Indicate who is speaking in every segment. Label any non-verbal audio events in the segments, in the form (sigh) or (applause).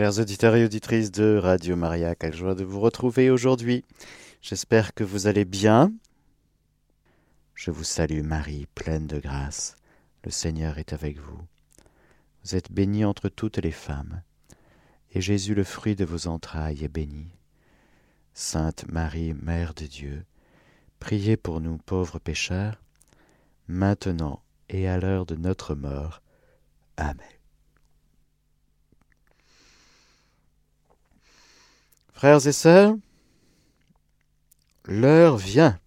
Speaker 1: Chers auditeurs et auditrices de Radio Maria, quelle joie de vous retrouver aujourd'hui. J'espère que vous allez bien. Je vous salue Marie, pleine de grâce. Le Seigneur est avec vous. Vous êtes bénie entre toutes les femmes, et Jésus, le fruit de vos entrailles, est béni. Sainte Marie, Mère de Dieu, priez pour nous pauvres pécheurs, maintenant et à l'heure de notre mort. Amen. Frères et sœurs, l'heure vient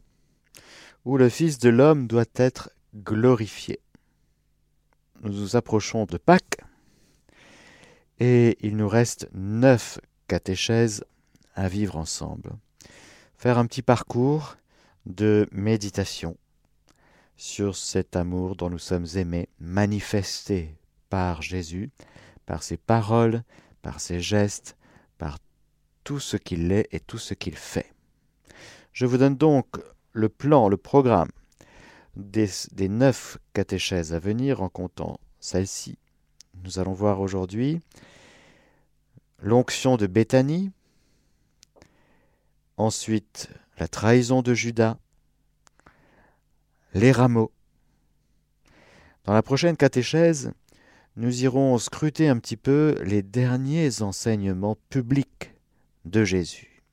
Speaker 1: où le Fils de l'homme doit être glorifié. Nous nous approchons de Pâques et il nous reste neuf catéchèses à vivre ensemble. Faire un petit parcours de méditation sur cet amour dont nous sommes aimés, manifesté par Jésus, par ses paroles, par ses gestes, par tout ce qu'il est et tout ce qu'il fait. Je vous donne donc le plan, le programme des, neuf catéchèses à venir en comptant celle-ci. Nous allons voir aujourd'hui l'onction de Béthanie, ensuite la trahison de Judas, les rameaux. Dans la prochaine catéchèse, nous irons scruter un petit peu les derniers enseignements publics de Jésus.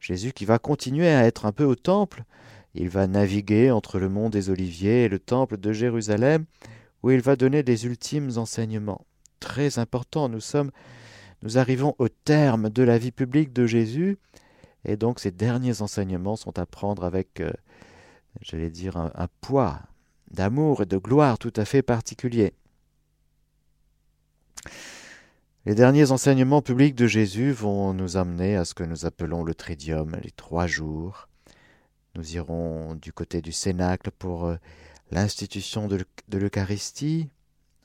Speaker 1: Jésus qui va continuer à être un peu au temple, il va naviguer entre le mont des Oliviers et le temple de Jérusalem, où il va donner des ultimes enseignements. Très importants, nous sommes, nous arrivons au terme de la vie publique de Jésus, et donc ces derniers enseignements sont à prendre avec euh, j'allais dire, un poids d'amour et de gloire tout à fait particulier. Les derniers enseignements publics de Jésus vont nous amener à ce que nous appelons le tridium, les trois jours. Nous irons du côté du Cénacle pour euh, l'institution de l'Eucharistie,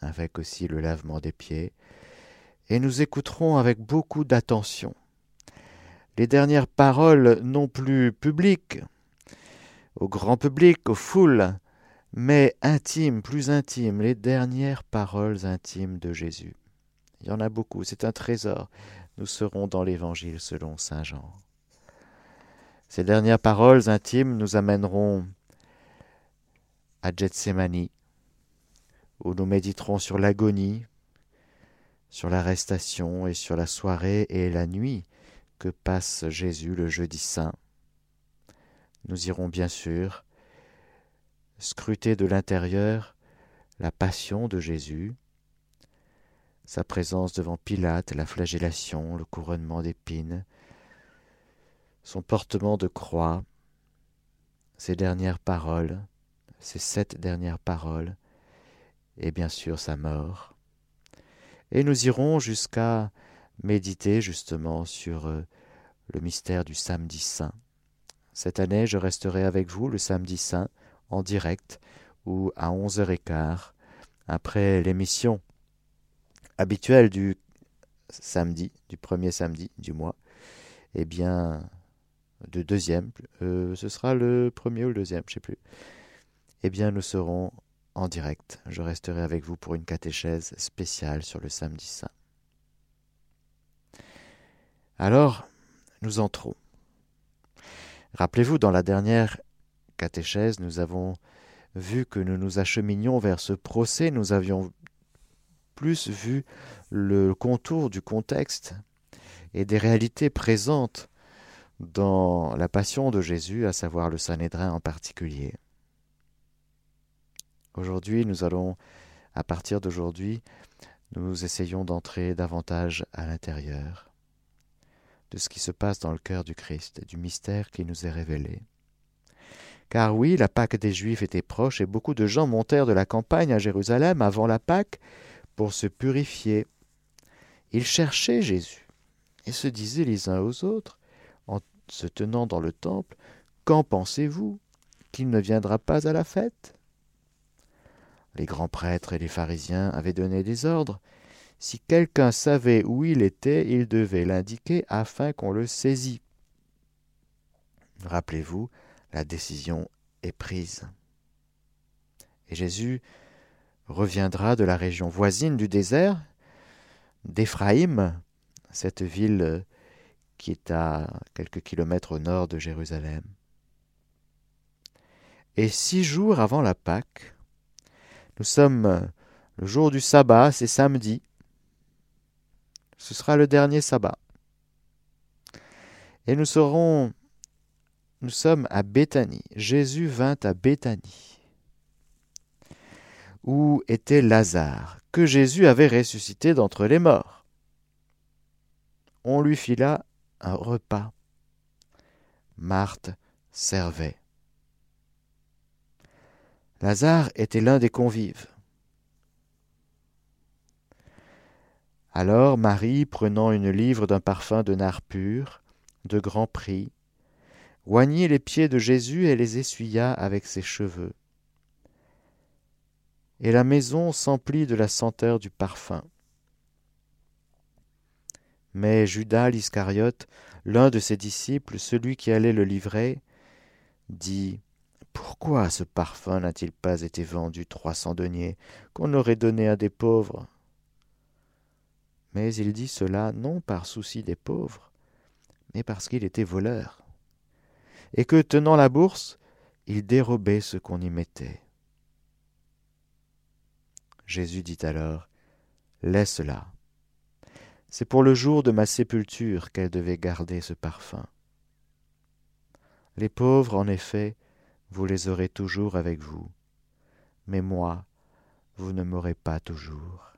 Speaker 1: avec aussi le lavement des pieds, et nous écouterons avec beaucoup d'attention les dernières paroles non plus publiques, au grand public, aux foules, mais intimes, plus intimes, les dernières paroles intimes de Jésus. Il y en a beaucoup, c'est un trésor. Nous serons dans l'Évangile selon Saint Jean. Ces dernières paroles intimes nous amèneront à Gethsemane, où nous méditerons sur l'agonie, sur l'arrestation et sur la soirée et la nuit que passe Jésus le jeudi saint. Nous irons bien sûr scruter de l'intérieur la passion de Jésus, sa présence devant Pilate, la flagellation, le couronnement d'épines, son portement de croix, ses dernières paroles, ses sept dernières paroles, et bien sûr sa mort. Et nous irons jusqu'à méditer justement sur euh, le mystère du samedi saint. Cette année, je resterai avec vous le samedi saint en direct ou à 11h15 après l'émission habituelle du samedi, du premier samedi du mois. Eh bien, de deuxième, euh, ce sera le premier ou le deuxième, je ne sais plus. Eh bien, nous serons en direct. Je resterai avec vous pour une catéchèse spéciale sur le samedi saint. Alors, nous entrons. Rappelez-vous, dans la dernière catéchèse, nous avons vu que nous nous acheminions vers ce procès, nous avions plus vu le contour du contexte et des réalités présentes dans la passion de Jésus, à savoir le Sanhédrin en particulier. Aujourd'hui, nous allons, à partir d'aujourd'hui, nous essayons d'entrer davantage à l'intérieur de ce qui se passe dans le cœur du Christ du mystère qui nous est révélé. Car oui, la Pâque des Juifs était proche et beaucoup de gens montèrent de la campagne à Jérusalem avant la Pâque pour se purifier. Ils cherchaient Jésus et se disaient les uns aux autres, en se tenant dans le temple, Qu'en pensez-vous Qu'il ne viendra pas à la fête? Les grands prêtres et les pharisiens avaient donné des ordres si quelqu'un savait où il était, il devait l'indiquer afin qu'on le saisît. Rappelez-vous, la décision est prise. Et Jésus reviendra de la région voisine du désert, d'Éphraïm, cette ville qui est à quelques kilomètres au nord de Jérusalem. Et six jours avant la Pâque, nous sommes le jour du sabbat, c'est samedi. Ce sera le dernier sabbat. Et nous serons, nous sommes à Béthanie. Jésus vint à Béthanie, où était Lazare, que Jésus avait ressuscité d'entre les morts? On lui fila un repas. Marthe servait. Lazare était l'un des convives. Alors Marie, prenant une livre d'un parfum de nard pur, de grand prix, oignit les pieds de Jésus et les essuya avec ses cheveux. Et la maison s'emplit de la senteur du parfum. Mais Judas l'Iscariote, l'un de ses disciples, celui qui allait le livrer, dit Pourquoi ce parfum n'a-t-il pas été vendu trois cents deniers, qu'on aurait donné à des pauvres? Mais il dit cela non par souci des pauvres, mais parce qu'il était voleur, et que, tenant la bourse, il dérobait ce qu'on y mettait. Jésus dit alors, Laisse-la. C'est pour le jour de ma sépulture qu'elle devait garder ce parfum. Les pauvres, en effet, vous les aurez toujours avec vous, mais moi, vous ne m'aurez pas toujours.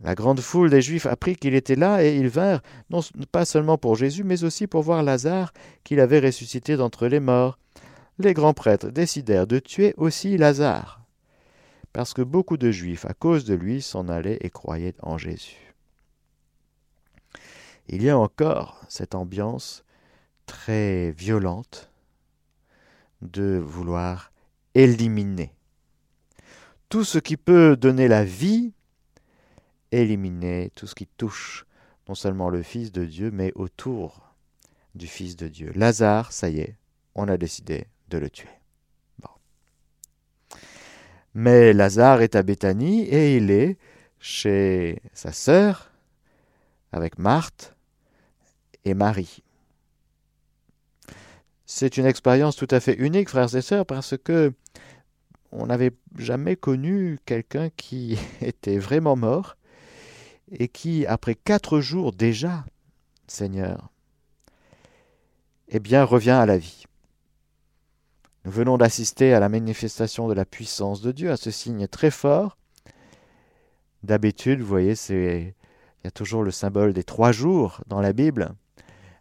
Speaker 1: La grande foule des Juifs apprit qu'il était là et ils vinrent, non pas seulement pour Jésus, mais aussi pour voir Lazare qu'il avait ressuscité d'entre les morts. Les grands prêtres décidèrent de tuer aussi Lazare, parce que beaucoup de Juifs, à cause de lui, s'en allaient et croyaient en Jésus. Il y a encore cette ambiance très violente de vouloir éliminer tout ce qui peut donner la vie éliminer tout ce qui touche non seulement le Fils de Dieu, mais autour du Fils de Dieu. Lazare, ça y est, on a décidé de le tuer. Mais Lazare est à Béthanie et il est chez sa sœur avec Marthe et Marie. C'est une expérience tout à fait unique, frères et sœurs, parce que on n'avait jamais connu quelqu'un qui (laughs) était vraiment mort et qui, après quatre jours déjà, Seigneur, eh bien, revient à la vie. Nous venons d'assister à la manifestation de la puissance de Dieu, à ce signe très fort. D'habitude, vous voyez, il y a toujours le symbole des trois jours dans la Bible.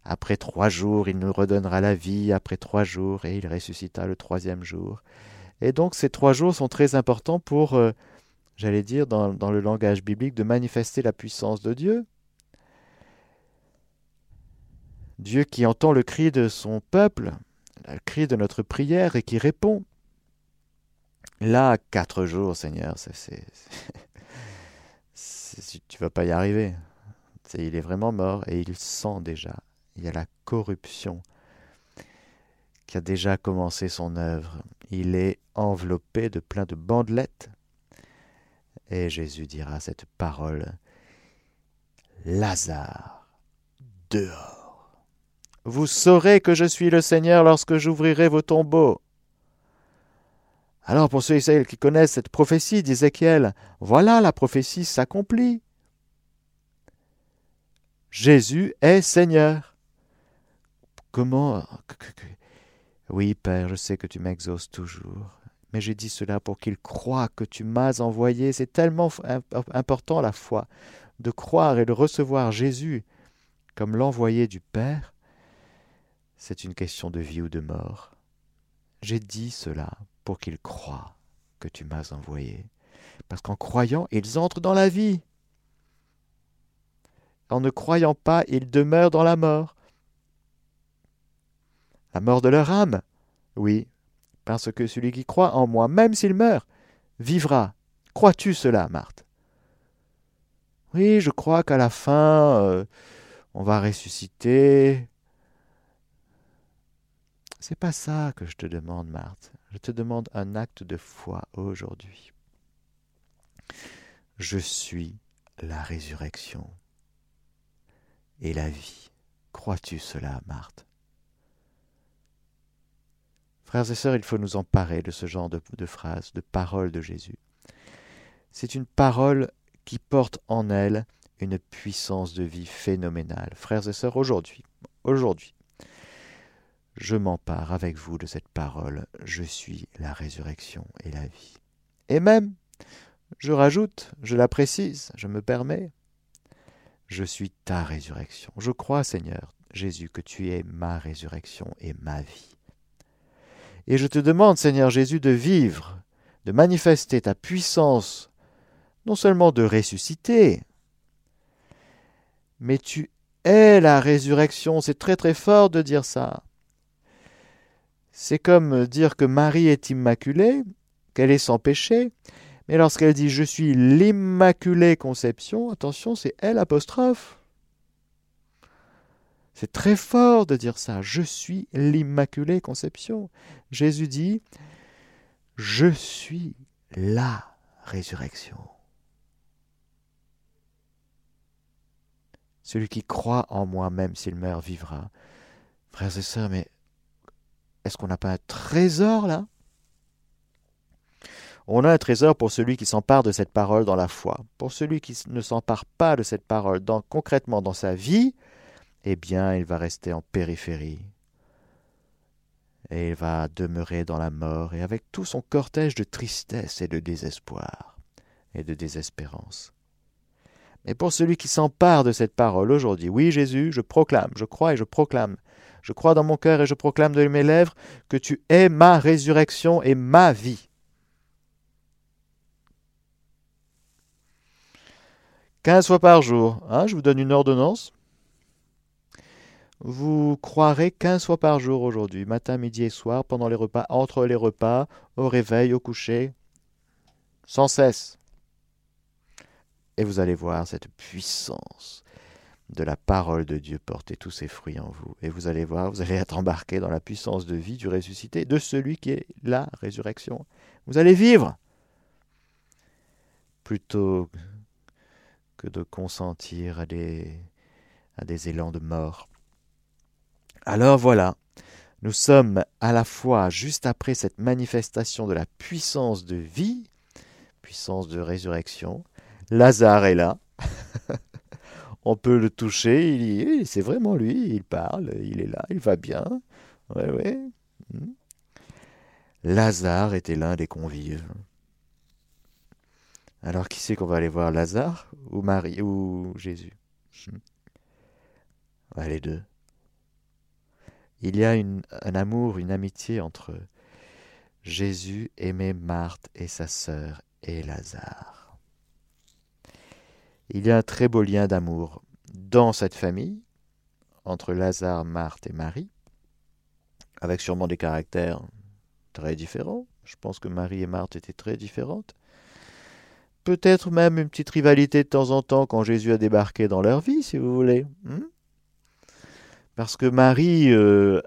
Speaker 1: Après trois jours, il nous redonnera la vie, après trois jours, et il ressuscita le troisième jour. Et donc ces trois jours sont très importants pour euh, j'allais dire, dans, le langage biblique, de manifester la puissance de Dieu. Dieu qui entend le cri de son peuple, le cri de notre prière et qui répond. Là, quatre jours, Seigneur, c'est, tu vas pas y arriver. il est vraiment mort et il sent déjà. Il y a la corruption qui a déjà commencé son œuvre. Il est enveloppé de plein de bandelettes et Jésus dira cette parole Lazare, dehors. Vous saurez que je suis le Seigneur lorsque j'ouvrirai vos tombeaux. Alors pour ceux et qui connaissent cette prophétie d'Ézéchiel, voilà la prophétie s'accomplit. Jésus est Seigneur. Comment Oui, Père, je sais que tu m'exauces toujours mais j'ai dit cela pour qu'il croient que tu m'as envoyé. C'est tellement important la foi, de croire et de recevoir Jésus comme l'envoyé du Père. C'est une question de vie ou de mort. J'ai dit cela pour qu'ils croient que tu m'as envoyé. Parce qu'en croyant, ils entrent dans la vie. En ne croyant pas, ils demeurent dans la mort. La mort de leur âme, oui, parce que celui qui croit en moi, même s'il meurt, vivra. Crois-tu cela, Marthe? Oui, je crois qu'à la fin, euh, on va ressusciter. C'est pas ça que je te demande, Marthe. Je te demande un acte de foi aujourd'hui. Je suis la résurrection et la vie. Crois-tu cela, Marthe? Frères et sœurs, il faut nous emparer de ce genre de, de phrases, de paroles de Jésus. C'est une parole qui porte en elle une puissance de vie phénoménale. Frères et sœurs, aujourd'hui, aujourd'hui, je m'empare avec vous de cette parole. Je suis la résurrection et la vie. Et même, je rajoute, je la précise, je me permets, je suis ta résurrection. Je crois, Seigneur Jésus, que tu es ma résurrection et ma vie. Et je te demande, Seigneur Jésus, de vivre, de manifester ta puissance, non seulement de ressusciter, mais tu es la résurrection. C'est très très fort de dire ça. C'est comme dire que Marie est immaculée, qu'elle est sans péché, mais lorsqu'elle dit je suis l'immaculée conception, attention, c'est elle apostrophe. C'est très fort de dire ça. Je suis l'immaculée conception. Jésus dit je suis la résurrection. Celui qui croit en moi, même s'il meurt, vivra. Frères et sœurs, mais est-ce qu'on n'a pas un trésor là? On a un trésor pour celui qui s'empare de cette parole dans la foi. Pour celui qui ne s'empare pas de cette parole concrètement dans sa vie, eh bien, il va rester en périphérie. Et il va demeurer dans la mort et avec tout son cortège de tristesse et de désespoir et de désespérance. Mais pour celui qui s'empare de cette parole aujourd'hui, oui Jésus, je proclame, je crois et je proclame, je crois dans mon cœur et je proclame de mes lèvres que tu es ma résurrection et ma vie. Quinze fois par jour, hein, je vous donne une ordonnance. Vous croirez quinze fois par jour aujourd'hui, matin, midi et soir, pendant les repas, entre les repas, au réveil, au coucher, sans cesse. Et vous allez voir cette puissance de la parole de Dieu porter tous ses fruits en vous. Et vous allez voir, vous allez être embarqué dans la puissance de vie du ressuscité, de celui qui est la résurrection. Vous allez vivre plutôt que de consentir à des, à des élans de mort. Alors voilà, nous sommes à la fois juste après cette manifestation de la puissance de vie, puissance de résurrection, Lazare est là. (laughs) On peut le toucher, il c'est vraiment lui, il parle, il est là, il va bien. Ouais, ouais. Hmm. Lazare était l'un des convives. Alors qui c'est qu'on va aller voir Lazare ou Marie ou Jésus? Hmm. Les deux. Il y a un amour, une amitié entre Jésus aimait Marthe et sa sœur et Lazare. Il y a un très beau lien d'amour dans cette famille, entre Lazare, Marthe et Marie, avec sûrement des caractères très différents. Je pense que Marie et Marthe étaient très différentes. Peut-être même une petite rivalité de temps en temps quand Jésus a débarqué dans leur vie, si vous voulez. Hmm? Parce que Marie, euh,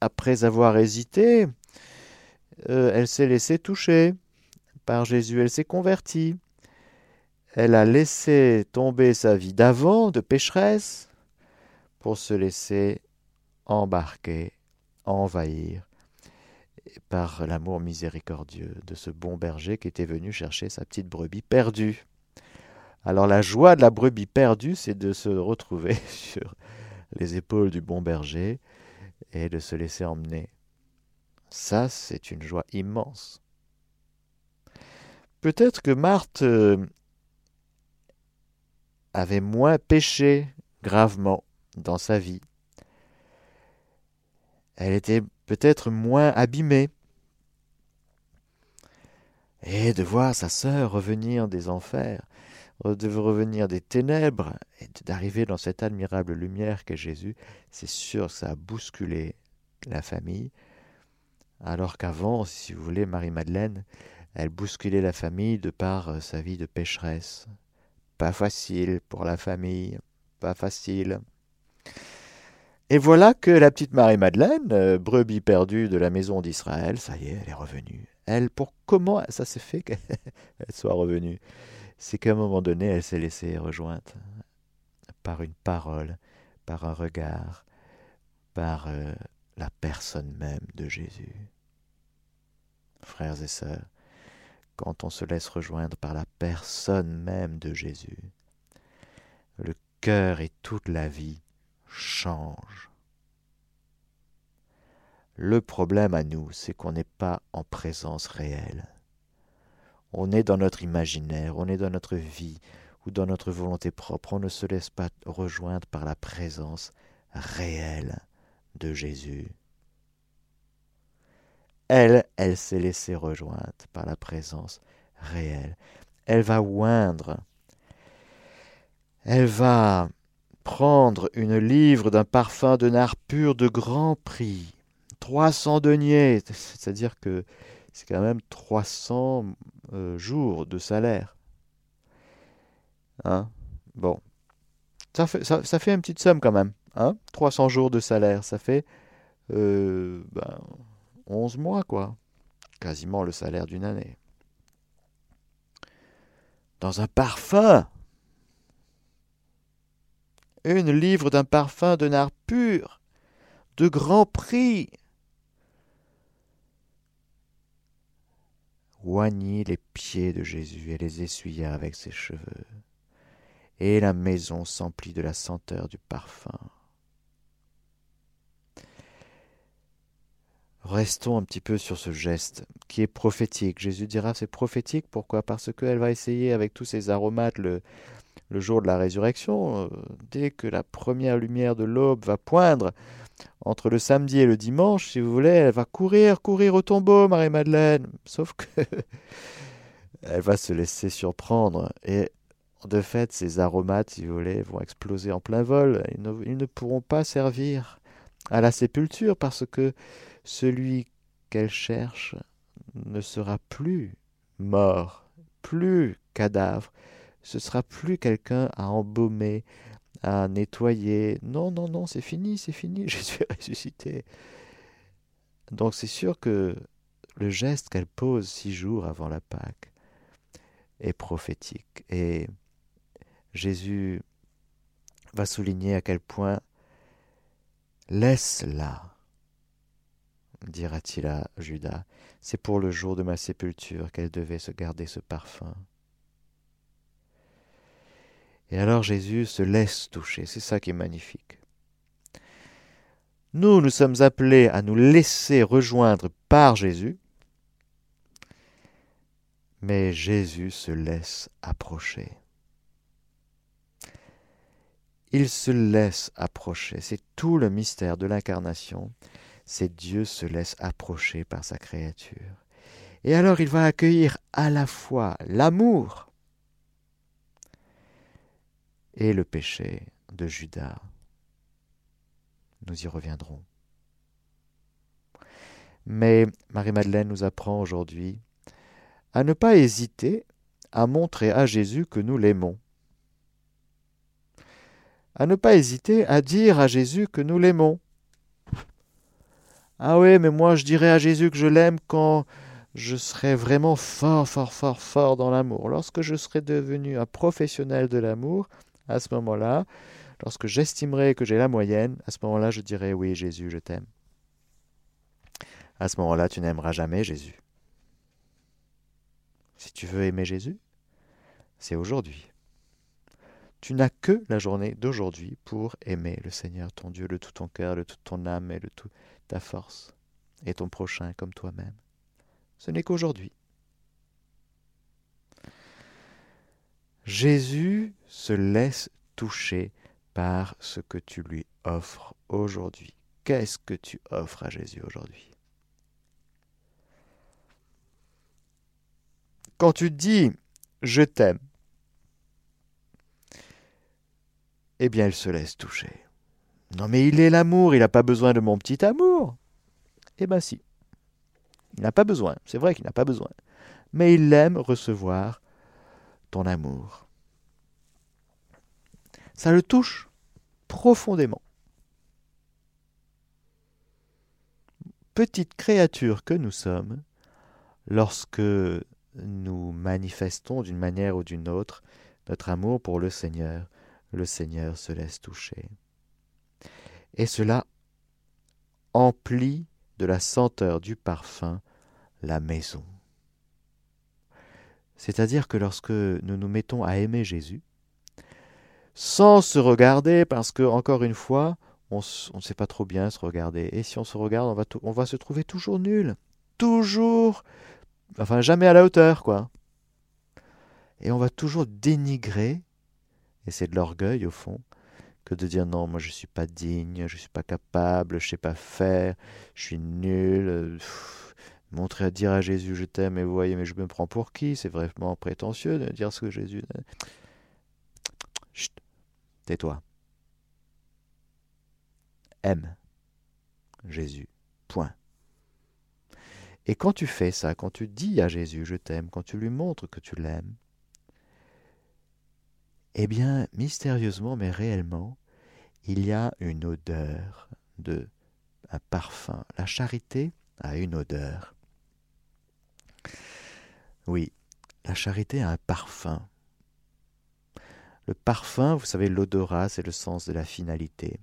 Speaker 1: après avoir hésité, euh, elle s'est laissée toucher par Jésus, elle s'est convertie elle a laissé tomber sa vie d'avant, de pécheresse, pour se laisser embarquer, envahir par l'amour miséricordieux de ce bon berger qui était venu chercher sa petite brebis perdue. Alors la joie de la brebis perdue, c'est de se retrouver (laughs) sur les épaules du bon berger et de se laisser emmener. Ça, c'est une joie immense. Peut-être que Marthe euh, avait moins péché gravement dans sa vie. Elle était peut-être moins abîmée. Et de voir sa sœur revenir des enfers, de revenir des ténèbres, et d'arriver dans cette admirable lumière qu'est Jésus, c'est sûr que ça a bousculé la famille. Alors qu'avant, si vous voulez, Marie-Madeleine, elle bousculait la famille de par sa vie de pécheresse, pas facile pour la famille, pas facile. Et voilà que la petite Marie-Madeleine, euh, brebis perdue de la maison d'Israël, ça y est, elle est revenue. Elle, pour comment ça s'est fait qu'elle (laughs) soit revenue? C'est qu'à un moment donné, elle s'est laissée rejoindre par une parole, par un regard, par euh, la personne même de Jésus. Frères et sœurs, quand on se laisse rejoindre par la personne même de Jésus, le cœur et toute la vie changent. Le problème à nous, c'est qu'on n'est pas en présence réelle. On est dans notre imaginaire, on est dans notre vie ou dans notre volonté propre. On ne se laisse pas rejoindre par la présence réelle de Jésus. Elle, elle s'est laissée rejoindre par la présence réelle. Elle va oindre. Elle va prendre une livre d'un parfum de nard pur de grand prix 300 deniers, c'est-à-dire que c'est quand même 300 euh, jours de salaire. Hein? Bon. Ça fait, ça, fait une petite somme quand même. Hein? 300 jours de salaire, ça fait euh, ben, 11 mois, quoi. Quasiment le salaire d'une année. Dans un parfum Une livre d'un parfum de nard pur, de grand prix oignit les pieds de Jésus et les essuya avec ses cheveux. Et la maison s'emplit de la senteur du parfum. Restons un petit peu sur ce geste qui est prophétique. Jésus dira c'est prophétique. Pourquoi? Parce qu'elle va essayer avec tous ces aromates le, jour de la résurrection, euh, dès que la première lumière de l'aube va poindre entre le samedi et le dimanche, si vous voulez, elle va courir, courir au tombeau, Marie-Madeleine. Sauf que (laughs) elle va se laisser surprendre. Et de fait, ces aromates, si vous voulez, vont exploser en plein vol. Ils ne pourront pas servir à la sépulture parce que celui qu'elle cherche ne sera plus mort, plus cadavre. Ce sera plus quelqu'un à embaumer, à nettoyer. Non, non, non, c'est fini, c'est fini, (laughs) Jésus est ressuscité. Donc c'est sûr que le geste qu'elle pose six jours avant la Pâque est prophétique. Et Jésus va souligner à quel point laisse-la, dira-t-il à Judas, c'est pour le jour de ma sépulture qu'elle devait se garder ce parfum. Et alors Jésus se laisse toucher, c'est ça qui est magnifique. Nous, nous sommes appelés à nous laisser rejoindre par Jésus, mais Jésus se laisse approcher. Il se laisse approcher, c'est tout le mystère de l'incarnation, c'est Dieu se laisse approcher par sa créature. Et alors il va accueillir à la fois l'amour et le péché de Judas. Nous y reviendrons. Mais Marie-Madeleine nous apprend aujourd'hui à ne pas hésiter à montrer à Jésus que nous l'aimons. À ne pas hésiter à dire à Jésus que nous l'aimons. Ah oui, mais moi je dirais à Jésus que je l'aime quand je serai vraiment fort, fort, fort, fort dans l'amour. Lorsque je serai devenu un professionnel de l'amour, à ce moment-là, lorsque j'estimerai que j'ai la moyenne, à ce moment-là, je dirai oui, Jésus, je t'aime. À ce moment-là, tu n'aimeras jamais Jésus. Si tu veux aimer Jésus, c'est aujourd'hui. Tu n'as que la journée d'aujourd'hui pour aimer le Seigneur, ton Dieu, de tout ton cœur, de toute ton âme et de toute ta force, et ton prochain comme toi-même. Ce n'est qu'aujourd'hui. Jésus se laisse toucher par ce que tu lui offres aujourd'hui. Qu'est-ce que tu offres à Jésus aujourd'hui? Quand tu dis je t'aime, eh bien il se laisse toucher. Non mais il est l'amour, il n'a pas besoin de mon petit amour. Eh bien si. Il n'a pas besoin, c'est vrai qu'il n'a pas besoin. Mais il aime recevoir ton amour. Ça le touche profondément. Petite créature que nous sommes, lorsque nous manifestons d'une manière ou d'une autre notre amour pour le Seigneur, le Seigneur se laisse toucher. Et cela emplit de la senteur du parfum la maison. C'est-à-dire que lorsque nous nous mettons à aimer Jésus, sans se regarder, parce que, encore une fois, on ne sait pas trop bien se regarder. Et si on se regarde, on va, on va se trouver toujours nul. Toujours. Enfin, jamais à la hauteur, quoi. Et on va toujours dénigrer, et c'est de l'orgueil au fond, que de dire non, moi je ne suis pas digne, je ne suis pas capable, je sais pas faire, je suis nul. Euh, montrer à dire à Jésus je t'aime et vous voyez, mais je me prends pour qui? C'est vraiment prétentieux de dire ce que Jésus. Chut, tais-toi. Aime Jésus. Point. Et quand tu fais ça, quand tu dis à Jésus je t'aime, quand tu lui montres que tu l'aimes, eh bien, mystérieusement mais réellement, il y a une odeur de un parfum. La charité a une odeur. Oui, la charité a un parfum. Le parfum, vous savez, l'odorat, c'est le sens de la finalité.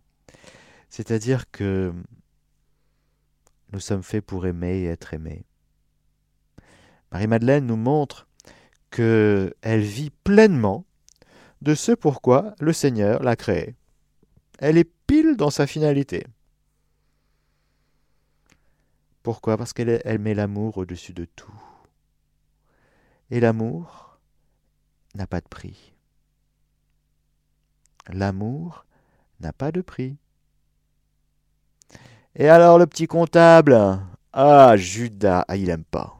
Speaker 1: C'est-à-dire que nous sommes faits pour aimer et être aimés. Marie-Madeleine nous montre qu'elle vit pleinement de ce pourquoi le Seigneur l'a créée. Elle est pile dans sa finalité. Pourquoi? Parce qu'elle elle met l'amour au-dessus de tout. Et l'amour n'a pas de prix. L'amour n'a pas de prix. Et alors le petit comptable? Ah, Judas, ah, il n'aime pas.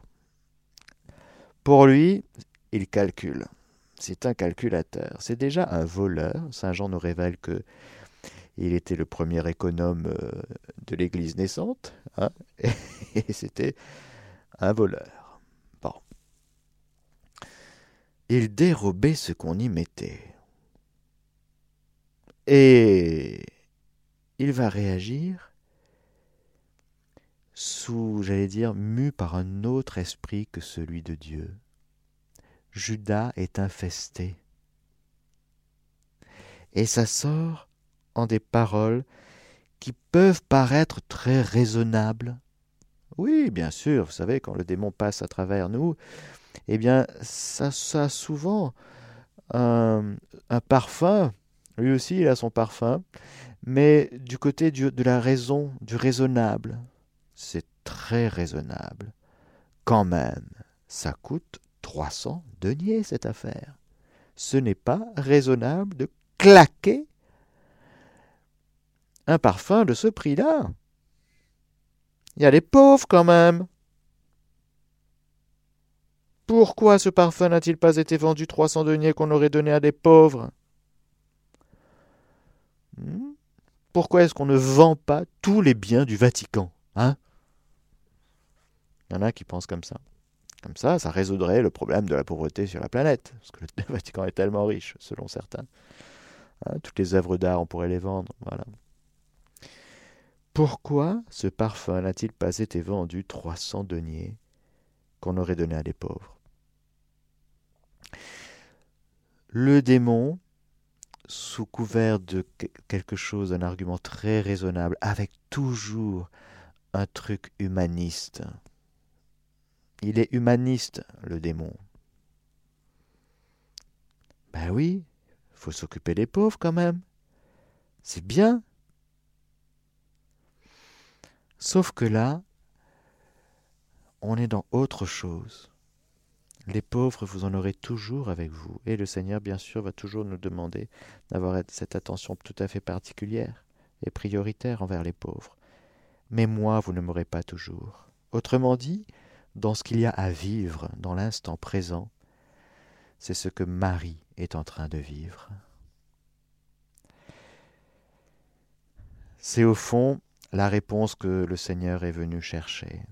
Speaker 1: Pour lui, il calcule. C'est un calculateur. C'est déjà un voleur. Saint Jean nous révèle que il était le premier économe euh, de l'Église naissante, hein, (laughs) et c'était un voleur. Bon. Il dérobait ce qu'on y mettait. Et il va réagir sous, j'allais dire, mu par un autre esprit que celui de Dieu. Judas est infesté. Et ça sort en des paroles qui peuvent paraître très raisonnables. Oui, bien sûr, vous savez, quand le démon passe à travers nous, eh bien, ça, a souvent un, parfum, lui aussi il a son parfum, mais du côté de la raison, du raisonnable. C'est très raisonnable. Quand même, ça coûte 300 deniers cette affaire. Ce n'est pas raisonnable de claquer un parfum de ce prix-là. Il y a les pauvres quand même. Pourquoi ce parfum n'a-t-il pas été vendu 300 deniers qu'on aurait donné à des pauvres? Hmm? Pourquoi est-ce qu'on ne vend pas tous les biens du Vatican Hein? Il y en a qui pensent comme ça. Comme ça, ça résoudrait le problème de la pauvreté sur la planète, parce que le (laughs) Vatican est tellement riche, selon certains. Hein, toutes les œuvres d'art, on pourrait les vendre. Voilà. Pourquoi ce parfum n'a-t-il pas été vendu 300 deniers qu'on aurait donné à des pauvres? Le démon, sous couvert de quelque chose, un argument très raisonnable, avec toujours un truc humaniste, il est humaniste, le démon. Ben oui, faut s'occuper des pauvres quand même. C'est bien. Sauf que là, on est dans autre chose. Les pauvres, vous en aurez toujours avec vous. Et le Seigneur, bien sûr, va toujours nous demander d'avoir cette attention tout à fait particulière et prioritaire envers les pauvres. Mais moi, vous ne m'aurez pas toujours. Autrement dit, dans ce qu'il y a à vivre dans l'instant présent, c'est ce que Marie est en train de vivre. C'est au fond la réponse que le Seigneur est venu chercher.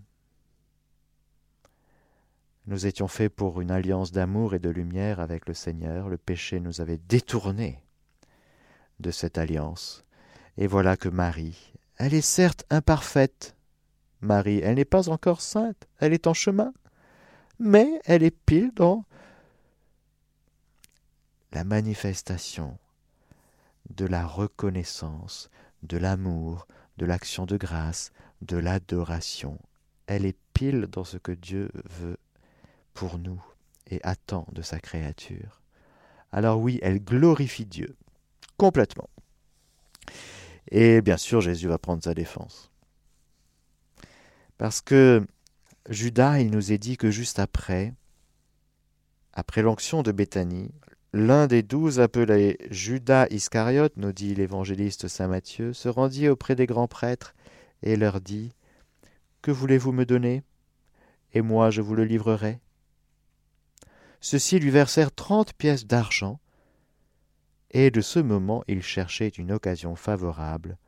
Speaker 1: Nous étions faits pour une alliance d'amour et de lumière avec le Seigneur. Le péché nous avait détournés de cette alliance. Et voilà que Marie, elle est certes imparfaite, Marie, elle n'est pas encore sainte, elle est en chemin. mais elle est pile dans la manifestation de la reconnaissance, de l'amour, de l'action de grâce, de l'adoration. Elle est pile dans ce que Dieu veut pour nous et attend de sa créature. Alors oui, elle glorifie Dieu complètement. Et bien sûr, Jésus va prendre sa défense. Parce que Judas, il nous est dit que juste après, après l'onction de Béthanie, l'un des douze appelé Judas Iscariote, nous dit l'évangéliste Saint Matthieu, se rendit auprès des grands prêtres et leur dit Que voulez-vous me donner? Et moi je vous le livrerai. Ceux-ci lui versèrent trente pièces d'argent, et de ce moment il cherchait une occasion favorable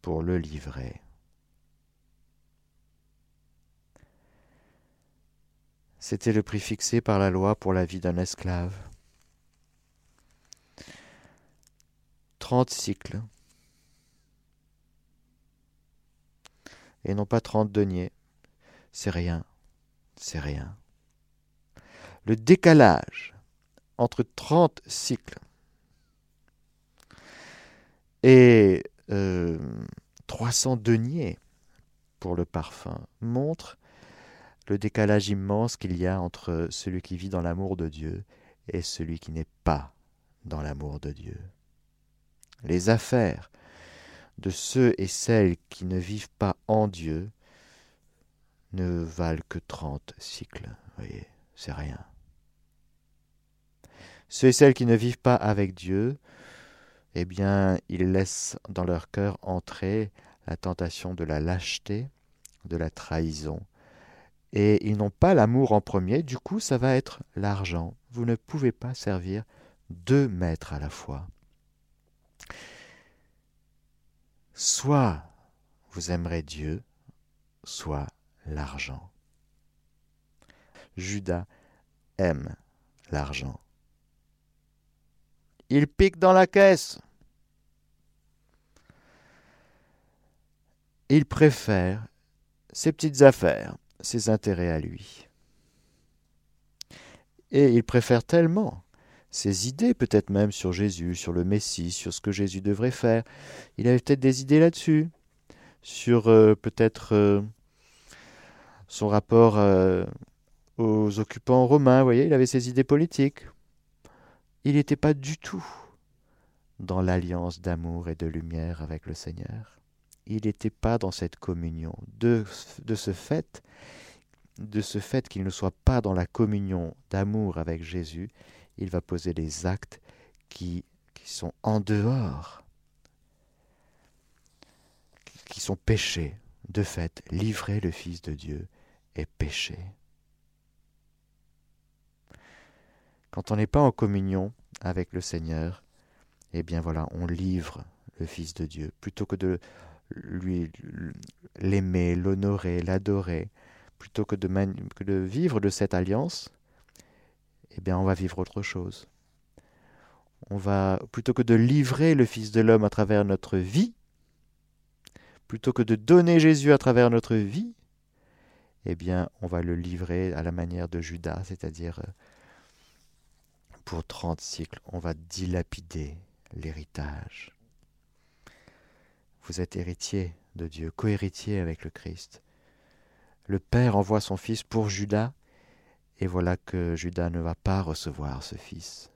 Speaker 1: pour le livrer. C'était le prix fixé par la loi pour la vie d'un esclave. Trente cycles. Et non pas trente deniers. C'est rien. C'est rien. Le décalage entre trente cycles et euh, 300 deniers pour le parfum montre le décalage immense qu'il y a entre celui qui vit dans l'amour de Dieu et celui qui n'est pas dans l'amour de Dieu. Les affaires de ceux et celles qui ne vivent pas en Dieu ne valent que trente cycles. Voyez, c'est rien. Ceux et celles qui ne vivent pas avec Dieu, eh bien, ils laissent dans leur cœur entrer la tentation de la lâcheté, de la trahison, et ils n'ont pas l'amour en premier, du coup ça va être l'argent. Vous ne pouvez pas servir deux maîtres à la fois. Soit vous aimerez Dieu, soit l'argent. Judas aime l'argent. Il pique dans la caisse. Il préfère ses petites affaires ses intérêts à lui. Et il préfère tellement ses idées, peut-être même sur Jésus, sur le Messie, sur ce que Jésus devrait faire. Il avait peut-être des idées là-dessus, sur euh, peut-être euh, son rapport euh, aux occupants romains, vous voyez, il avait ses idées politiques. Il n'était pas du tout dans l'alliance d'amour et de lumière avec le Seigneur il n'était pas dans cette communion. De, ce fait, de ce fait qu'il ne soit pas dans la communion d'amour avec Jésus, il va poser des actes qui, qui sont en dehors, qui sont péchés. De fait, livrer le Fils de Dieu est péché. Quand on n'est pas en communion avec le Seigneur, eh bien voilà, on livre le Fils de Dieu. Plutôt que de l'aimer, l'honorer, l'adorer, plutôt que de, que de vivre de cette alliance, eh bien on va vivre autre chose. On va plutôt que de livrer le Fils de l'homme à travers notre vie, plutôt que de donner Jésus à travers notre vie, eh bien on va le livrer à la manière de Judas, c'est-à-dire euh, pour 30 cycles, on va dilapider l'héritage. Vous êtes héritier de Dieu, cohéritier avec le Christ. Le Père envoie son Fils pour Judas, et voilà que Judas ne va pas recevoir ce Fils.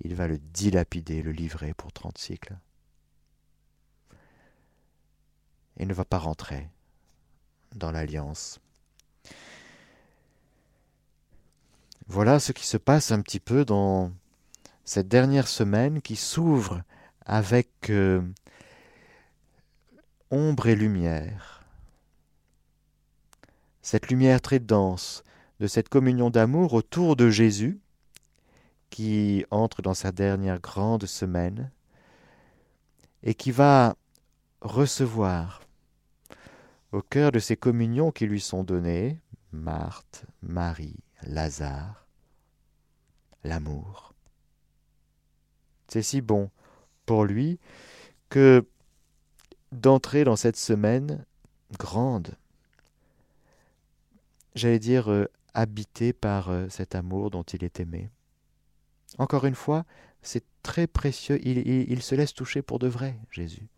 Speaker 1: Il va le dilapider, le livrer pour trente cycles. Il ne va pas rentrer dans l'alliance. Voilà ce qui se passe un petit peu dans cette dernière semaine qui s'ouvre avec euh, ombre et lumière. Cette lumière très dense de cette communion d'amour autour de Jésus, qui entre dans sa dernière grande semaine, et qui va recevoir au cœur de ces communions qui lui sont données, Marthe, Marie, Lazare, l'amour. C'est si bon pour lui que d'entrer dans cette semaine grande, j'allais dire euh, habité par euh, cet amour dont il est aimé. Encore une fois, c'est très précieux, il, il, se laisse toucher pour de vrai, Jésus,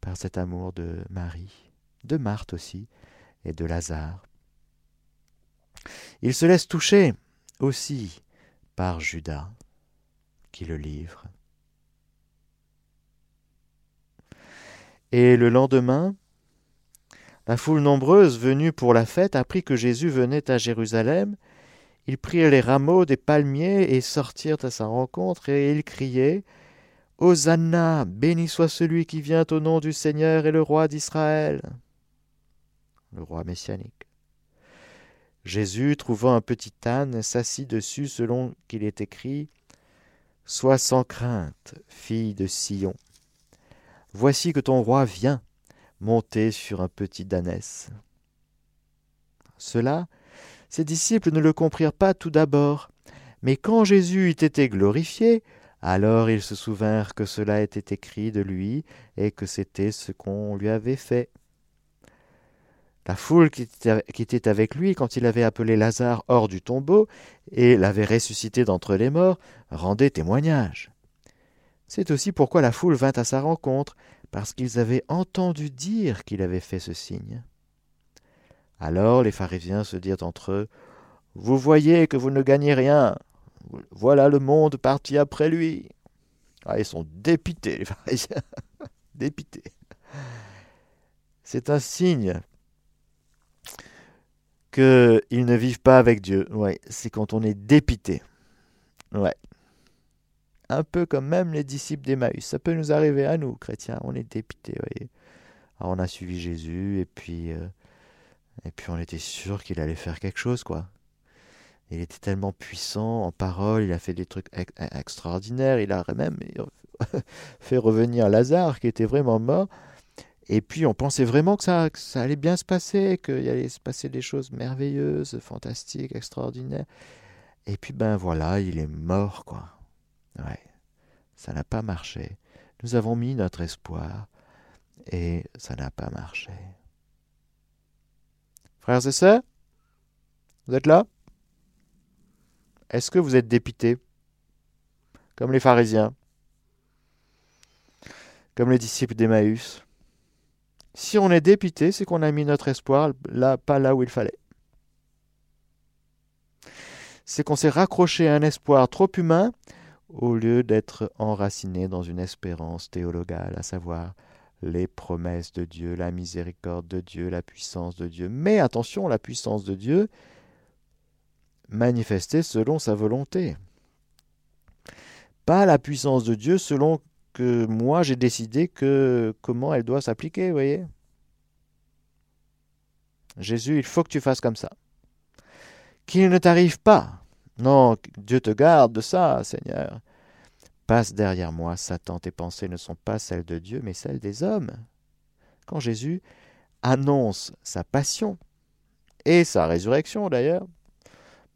Speaker 1: par cet amour de Marie, de Marthe aussi, et de Lazare. Il se laisse toucher aussi par Judas, qui le livre. Et le lendemain, la foule nombreuse venue pour la fête apprit que Jésus venait à Jérusalem. Ils prirent les rameaux des palmiers et sortirent à sa rencontre, et ils criaient Hosanna, béni soit celui qui vient au nom du Seigneur et le roi d'Israël. Le roi messianique. Jésus, trouvant un petit âne, s'assit dessus selon qu'il est écrit Sois sans crainte, fille de Sion. Voici que ton roi vient, monté sur un petit dânès. Cela, ses disciples ne le comprirent pas tout d'abord, mais quand Jésus eut été glorifié, alors ils se souvinrent que cela était écrit de lui et que c'était ce qu'on lui avait fait. La foule qui était avec lui quand il avait appelé Lazare hors du tombeau et l'avait ressuscité d'entre les morts rendait témoignage. C'est aussi pourquoi la foule vint à sa rencontre, parce qu'ils avaient entendu dire qu'il avait fait ce signe. Alors les pharisiens se dirent entre eux, Vous voyez que vous ne gagnez rien. Voilà le monde parti après lui. Ah, ils sont dépités, les pharisiens. (laughs) dépités. C'est un signe qu'ils ne vivent pas avec Dieu. Ouais, c'est quand on est dépité. Ouais un peu comme même les disciples d'Emmaüs. Ça peut nous arriver à nous, chrétiens. On est dépités, voyez. on a suivi Jésus et puis, euh, et puis on était sûr qu'il allait faire quelque chose, quoi. Il était tellement puissant en parole, il a fait des trucs extraordinaires, il a même (laughs) fait revenir Lazare qui était vraiment mort. Et puis on pensait vraiment que ça, que ça allait bien se passer, qu'il allait se passer des choses merveilleuses, fantastiques, extraordinaires. Et puis ben voilà, il est mort, quoi. Ouais, ça n'a pas marché. Nous avons mis notre espoir et ça n'a pas marché. Frères et sœurs, vous êtes là? Est-ce que vous êtes dépités? Comme les pharisiens Comme les disciples d'Emmaüs Si on est dépité, c'est qu'on a mis notre espoir là, pas là où il fallait. C'est qu'on s'est raccroché à un espoir trop humain au lieu d'être enraciné dans une espérance théologale, à savoir les promesses de Dieu, la miséricorde de Dieu, la puissance de Dieu. Mais attention, la puissance de Dieu manifestée selon sa volonté. Pas la puissance de Dieu selon que moi j'ai décidé comment elle doit s'appliquer, vous voyez? Jésus, il faut que tu fasses comme ça. Qu'il ne t'arrive pas non, Dieu te garde de ça, Seigneur. Passe derrière moi, Satan, tes pensées ne sont pas celles de Dieu, mais celles des hommes. Quand Jésus annonce sa passion et sa résurrection d'ailleurs,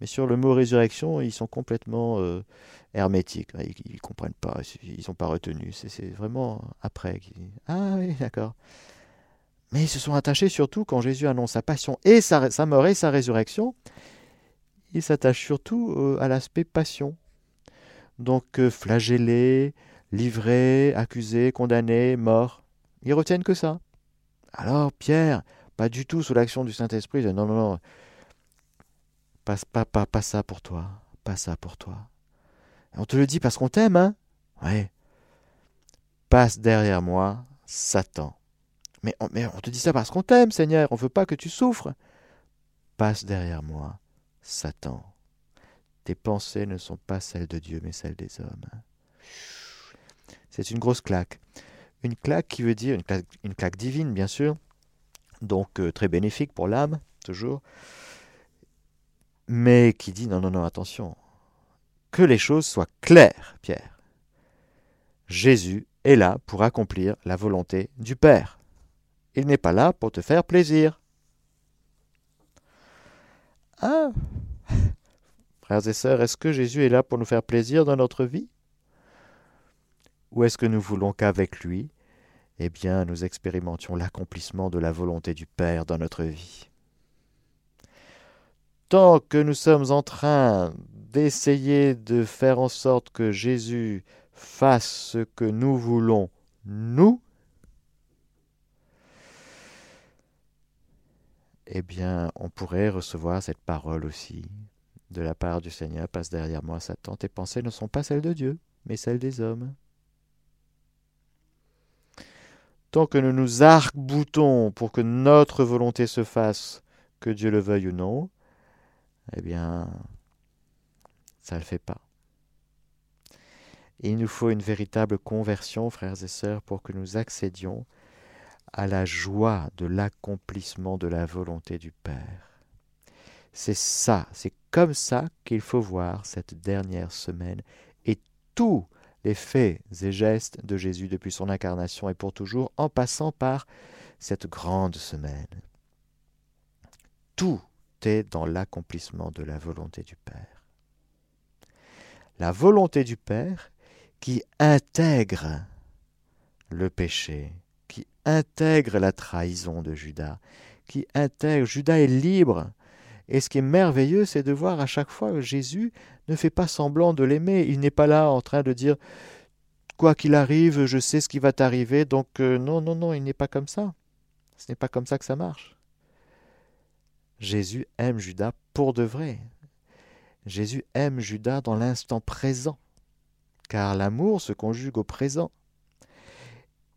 Speaker 1: mais sur le mot résurrection, ils sont complètement euh, hermétiques. Ils ne comprennent pas, ils sont pas retenus. C'est vraiment après. Ah oui, d'accord. Mais ils se sont attachés surtout quand Jésus annonce sa passion et sa, sa mort et sa résurrection il s'attache surtout euh, à l'aspect passion. Donc euh, flagellé, livré, accusé, condamné, mort. Ils retiennent que ça. Alors Pierre, pas du tout sous l'action du Saint-Esprit, non, non, non, pas, pas, pas, pas ça pour toi, pas ça pour toi. on te le dit parce qu'on t'aime, hein Ouais. Passe derrière moi, Satan. Mais mais on te dit ça parce qu'on t'aime, Seigneur, on ne veut pas que tu souffres. Passe derrière moi, Satan. Tes pensées ne sont pas celles de Dieu, mais celles des hommes. C'est une grosse claque. Une claque qui veut dire une claque, divine, bien sûr, donc euh, très bénéfique pour l'âme, toujours, mais qui dit non, non, non, attention, que les choses soient claires, Pierre. Jésus est là pour accomplir la volonté du Père. Il n'est pas là pour te faire plaisir. Ah. Frères et sœurs, est-ce que Jésus est là pour nous faire plaisir dans notre vie? Ou est-ce que nous voulons qu'avec lui, eh bien, nous expérimentions l'accomplissement de la volonté du Père dans notre vie? Tant que nous sommes en train d'essayer de faire en sorte que Jésus fasse ce que nous voulons, nous, eh bien, on pourrait recevoir cette parole aussi de la part du Seigneur. Passe derrière moi, Satan. Tes pensées ne sont pas celles de Dieu, mais celles des hommes. Tant que nous nous arc-boutons pour que notre volonté se fasse, que Dieu le veuille ou non, eh bien, ça ne le fait pas. il nous faut une véritable conversion, frères et sœurs, pour que nous accédions à la joie de l'accomplissement de la volonté du Père. C'est ça, c'est comme ça qu'il faut voir cette dernière semaine et tous les faits et gestes de Jésus depuis son incarnation et pour toujours, en passant par cette grande semaine. Tout est dans l'accomplissement de la volonté du Père. La volonté du Père qui intègre le péché, qui intègre la trahison de Judas, qui intègre, Judas est libre. Et ce qui est merveilleux, c'est de voir à chaque fois que Jésus ne fait pas semblant de l'aimer. Il n'est pas là en train de dire quoi qu'il arrive, je sais ce qui va t'arriver. Donc euh, non, non, non, il n'est pas comme ça. Ce n'est pas comme ça que ça marche. Jésus aime Judas pour de vrai. Jésus aime Judas dans l'instant présent, car l'amour se conjugue au présent.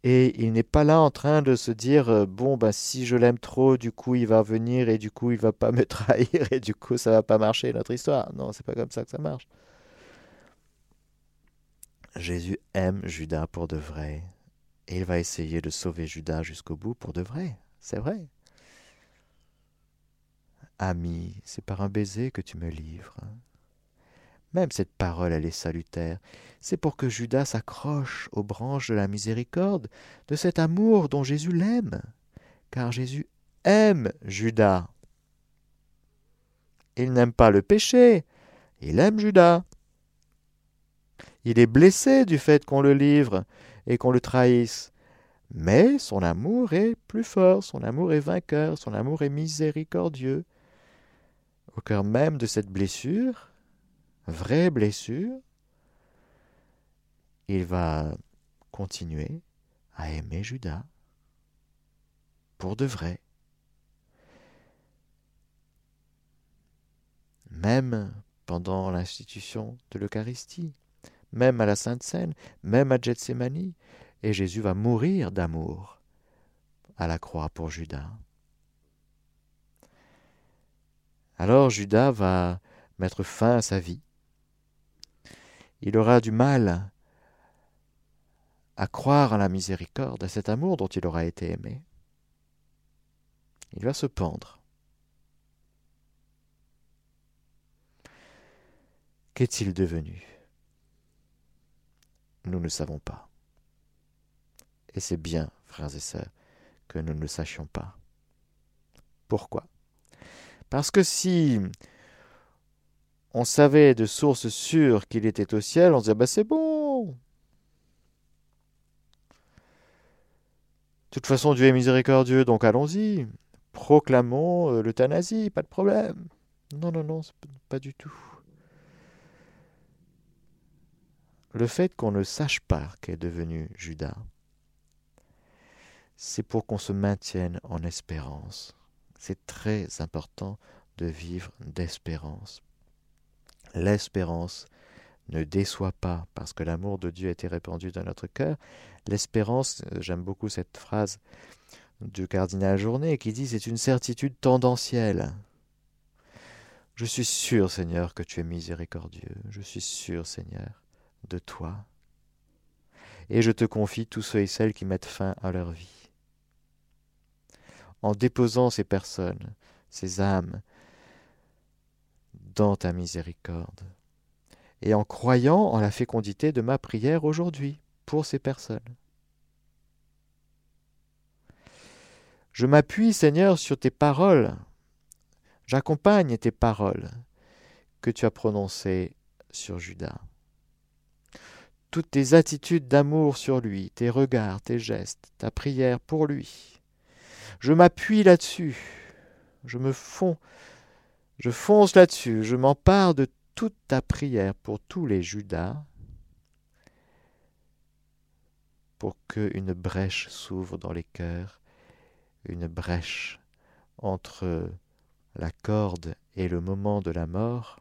Speaker 1: Et il n'est pas là en train de se dire euh, bon bah si je l'aime trop, du coup il va venir et du coup il va pas me (laughs) trahir et du coup ça va pas marcher notre histoire. Non, c'est pas comme ça que ça marche. Jésus aime Judas pour de vrai et il va essayer de sauver Judas jusqu'au bout pour de vrai. C'est vrai. Ami, c'est par un baiser que tu me livres. Même cette parole, elle est salutaire. C'est pour que Judas s'accroche aux branches de la miséricorde, de cet amour dont Jésus l'aime. Car Jésus aime Judas. Il n'aime pas le péché, il aime Judas. Il est blessé du fait qu'on le livre et qu'on le trahisse. Mais son amour est plus fort, son amour est vainqueur, son amour est miséricordieux. Au cœur même de cette blessure, vraie blessure, il va continuer à aimer Judas pour de vrai. Même pendant l'institution de l'Eucharistie, même à la Sainte Seine, même à Gethsemane, et Jésus va mourir d'amour à la croix pour Judas. Alors Judas va mettre fin à sa vie il aura du mal à croire à la miséricorde, à cet amour dont il aura été aimé. Il va se pendre. Qu'est-il devenu? Nous ne savons pas. Et c'est bien, frères et sœurs, que nous ne le sachions pas. Pourquoi? Parce que si on savait de source sûre qu'il était au ciel, on se disait bah c'est bon. De toute façon, Dieu est miséricordieux, donc allons-y. Proclamons euh, l'euthanasie, pas de problème. Non, non, non, pas du tout. Le fait qu'on ne sache pas qu'est devenu Judas, c'est pour qu'on se maintienne en espérance. C'est très important de vivre d'espérance L'espérance ne déçoit pas parce que l'amour de Dieu a été répandu dans notre cœur. L'espérance, euh, j'aime beaucoup cette phrase du cardinal Journet qui dit c'est une certitude tendancielle. Je suis sûr, Seigneur, que tu es miséricordieux. Je suis sûr, Seigneur, de toi. Et je te confie tous ceux et celles qui mettent fin à leur vie. En déposant ces personnes, ces âmes, dans ta miséricorde, et en croyant en la fécondité de ma prière aujourd'hui pour ces personnes. Je m'appuie, Seigneur, sur tes paroles. J'accompagne tes paroles que tu as prononcées sur Judas. Toutes tes attitudes d'amour sur lui, tes regards, tes gestes, ta prière pour lui. Je m'appuie là-dessus. Je me fonds Je fonce là-dessus, je m'empare de toute ta prière pour tous les Judas, pour qu'une brèche s'ouvre dans les cœurs, une brèche entre la corde et le moment de la mort,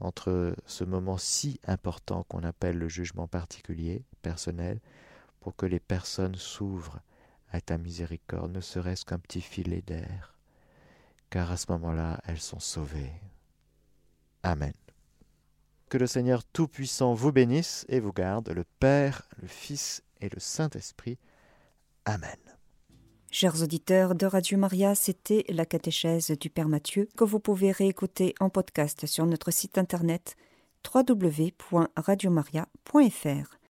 Speaker 1: entre ce moment si important qu'on appelle le jugement particulier, personnel, pour que les personnes s'ouvrent à ta miséricorde, ne serait-ce qu'un petit filet d'air, car à ce moment-là, elles sont sauvées. Amen. Que le Seigneur Tout-Puissant vous bénisse et vous garde, le Père, le Fils et le Saint-Esprit. Amen.
Speaker 2: Chers auditeurs de Radio Maria, c'était la catéchèse du Père Mathieu que vous pouvez réécouter en podcast sur notre site internet www.radiomaria.fr.